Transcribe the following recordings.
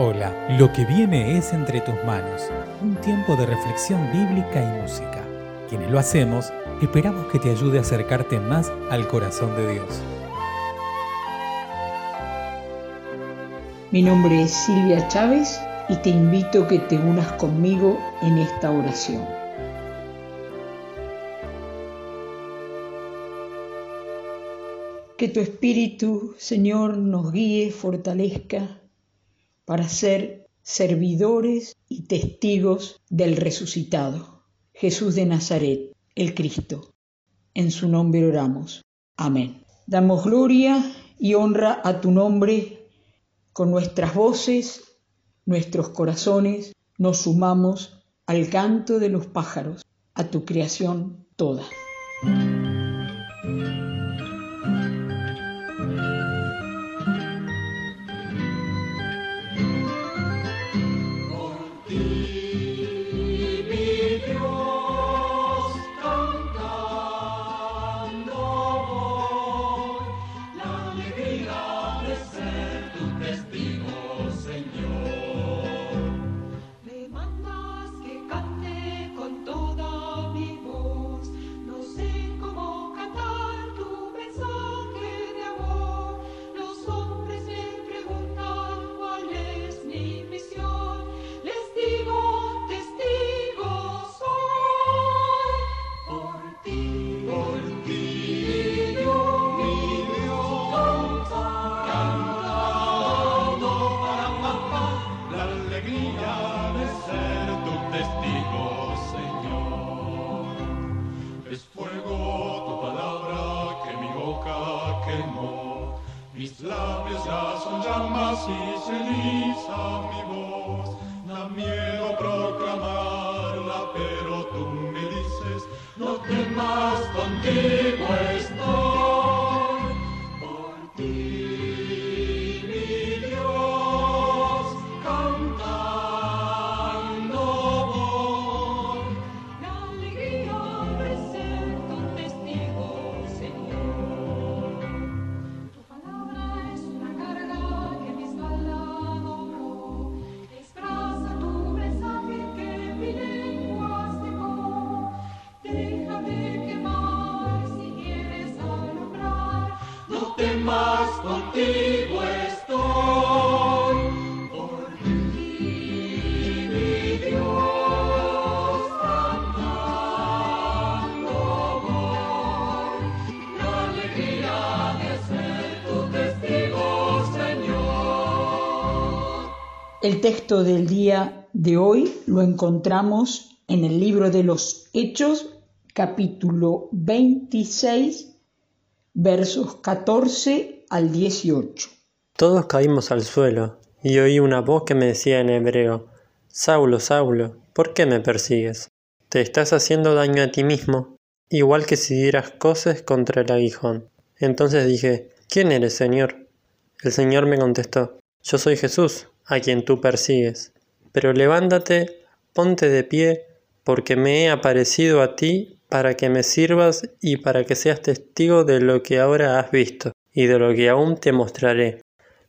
Hola, lo que viene es entre tus manos, un tiempo de reflexión bíblica y música. Quienes lo hacemos, esperamos que te ayude a acercarte más al corazón de Dios. Mi nombre es Silvia Chávez y te invito a que te unas conmigo en esta oración. Que tu Espíritu, Señor, nos guíe, fortalezca para ser servidores y testigos del resucitado, Jesús de Nazaret, el Cristo. En su nombre oramos. Amén. Damos gloria y honra a tu nombre con nuestras voces, nuestros corazones, nos sumamos al canto de los pájaros, a tu creación toda. Mamma mi amibus, Temas, contigo. El texto del día de hoy lo encontramos en el libro de los Hechos, capítulo 26, versos 14 al 18. Todos caímos al suelo, y oí una voz que me decía en hebreo, Saulo, Saulo, ¿por qué me persigues? Te estás haciendo daño a ti mismo, igual que si dieras coces contra el aguijón. Entonces dije, ¿quién eres, Señor? El Señor me contestó, Yo soy Jesús, a quien tú persigues. Pero levántate, ponte de pie, porque me he aparecido a ti para que me sirvas y para que seas testigo de lo que ahora has visto, y de lo que aún te mostraré.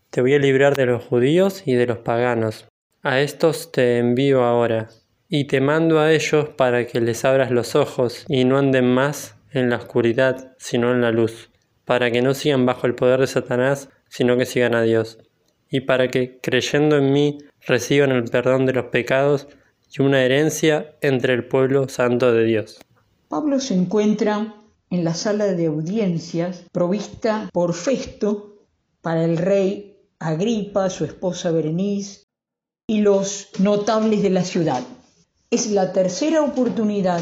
Te voy a librar de los judíos y de los paganos. A estos te envío ahora, y te mando a ellos para que les abras los ojos y no anden más en la oscuridad, sino en la luz, para que no sigan bajo el poder de Satanás, sino que sigan a Dios, y para que, creyendo en mí, reciban el perdón de los pecados y una herencia entre el pueblo santo de Dios. Pablo se encuentra en la sala de audiencias provista por Festo para el rey Agripa, su esposa Berenice y los notables de la ciudad. Es la tercera oportunidad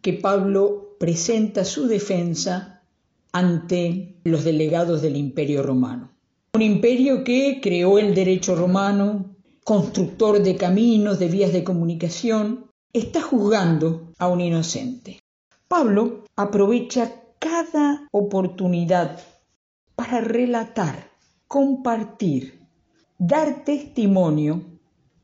que Pablo presenta su defensa ante los delegados del Imperio Romano. Un imperio que creó el derecho romano, constructor de caminos, de vías de comunicación, está juzgando a un inocente. Pablo aprovecha cada oportunidad para relatar, compartir, dar testimonio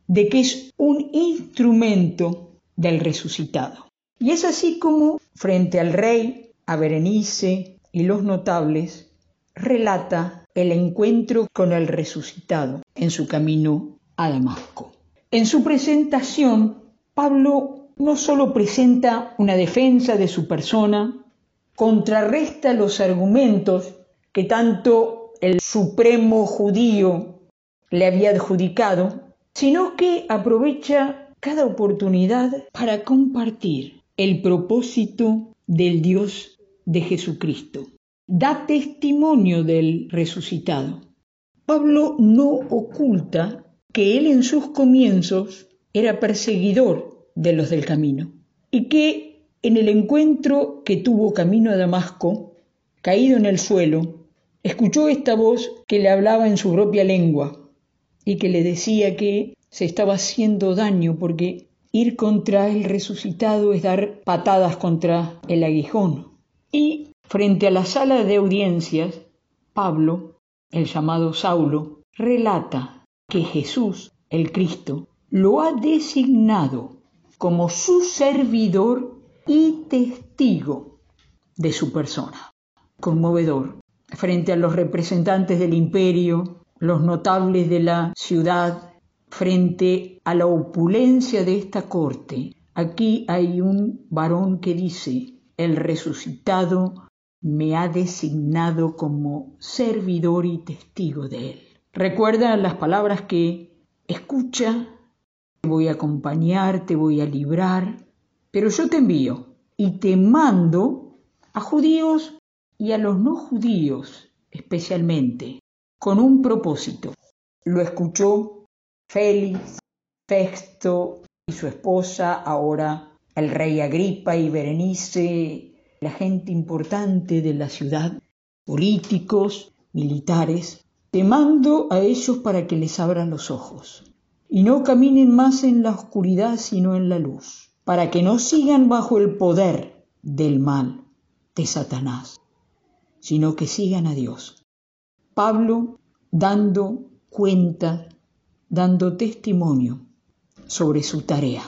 de que es un instrumento del resucitado. Y es así como, frente al rey, a Berenice y los notables, relata el encuentro con el resucitado en su camino a. En su presentación, Pablo no solo presenta una defensa de su persona, contrarresta los argumentos que tanto el supremo judío le había adjudicado, sino que aprovecha cada oportunidad para compartir el propósito del Dios de Jesucristo. Da testimonio del resucitado. Pablo no oculta que él en sus comienzos era perseguidor de los del camino y que en el encuentro que tuvo camino a Damasco, caído en el suelo, escuchó esta voz que le hablaba en su propia lengua y que le decía que se estaba haciendo daño porque ir contra el resucitado es dar patadas contra el aguijón. Y frente a la sala de audiencias, Pablo, el llamado Saulo, relata que Jesús, el Cristo, lo ha designado como su servidor y testigo de su persona. Conmovedor. Frente a los representantes del imperio, los notables de la ciudad, frente a la opulencia de esta corte, aquí hay un varón que dice, el resucitado me ha designado como servidor y testigo de él. Recuerda las palabras que escucha, voy a acompañar, te voy a librar, pero yo te envío y te mando a judíos y a los no judíos especialmente, con un propósito. Lo escuchó Félix, Festo y su esposa, ahora el rey Agripa y Berenice, la gente importante de la ciudad, políticos, militares. Te mando a ellos para que les abran los ojos y no caminen más en la oscuridad sino en la luz, para que no sigan bajo el poder del mal de Satanás, sino que sigan a Dios. Pablo dando cuenta, dando testimonio sobre su tarea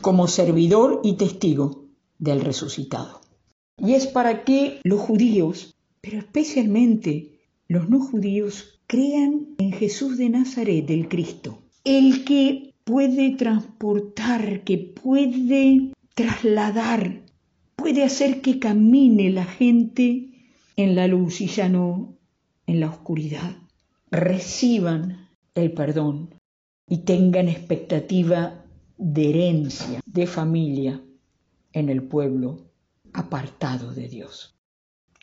como servidor y testigo del resucitado. Y es para que los judíos, pero especialmente los no judíos, crean en Jesús de Nazaret, del Cristo, el que puede transportar, que puede trasladar, puede hacer que camine la gente en la luz y ya no en la oscuridad. Reciban el perdón y tengan expectativa de herencia, de familia en el pueblo apartado de Dios.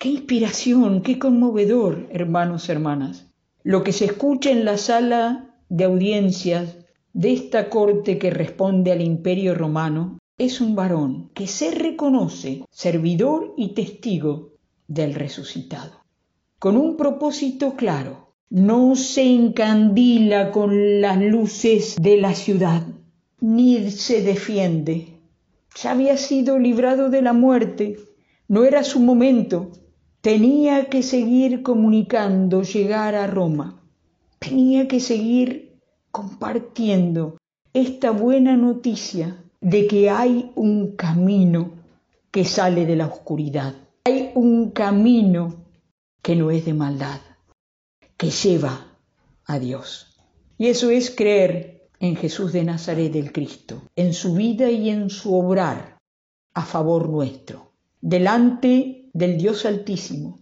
Qué inspiración, qué conmovedor, hermanos, hermanas. Lo que se escucha en la sala de audiencias de esta corte que responde al imperio romano es un varón que se reconoce servidor y testigo del resucitado, con un propósito claro. No se encandila con las luces de la ciudad, ni se defiende. Ya había sido librado de la muerte, no era su momento, tenía que seguir comunicando, llegar a Roma, tenía que seguir compartiendo esta buena noticia de que hay un camino que sale de la oscuridad, hay un camino que no es de maldad, que lleva a Dios. Y eso es creer en Jesús de Nazaret el Cristo, en su vida y en su obrar a favor nuestro, delante del Dios Altísimo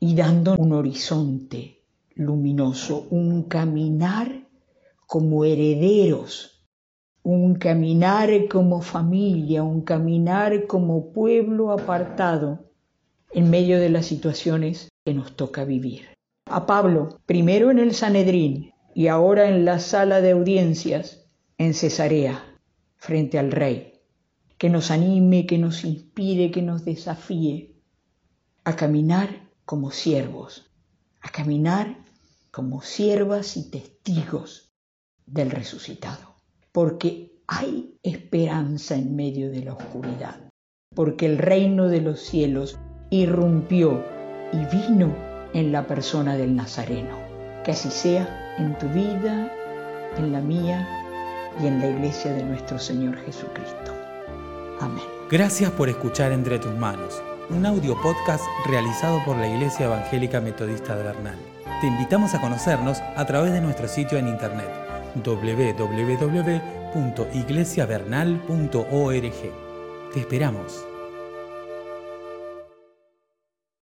y dando un horizonte luminoso, un caminar como herederos, un caminar como familia, un caminar como pueblo apartado en medio de las situaciones que nos toca vivir. A Pablo, primero en el Sanedrín y ahora en la sala de audiencias en Cesarea, frente al rey, que nos anime, que nos inspire, que nos desafíe a caminar como siervos, a caminar como siervas y testigos del resucitado, porque hay esperanza en medio de la oscuridad, porque el reino de los cielos irrumpió y vino en la persona del Nazareno. Que así sea en tu vida, en la mía y en la iglesia de nuestro Señor Jesucristo. Amén. Gracias por escuchar Entre tus manos, un audio podcast realizado por la Iglesia Evangélica Metodista de Bernal. Te invitamos a conocernos a través de nuestro sitio en internet www.iglesiavernal.org. Te esperamos.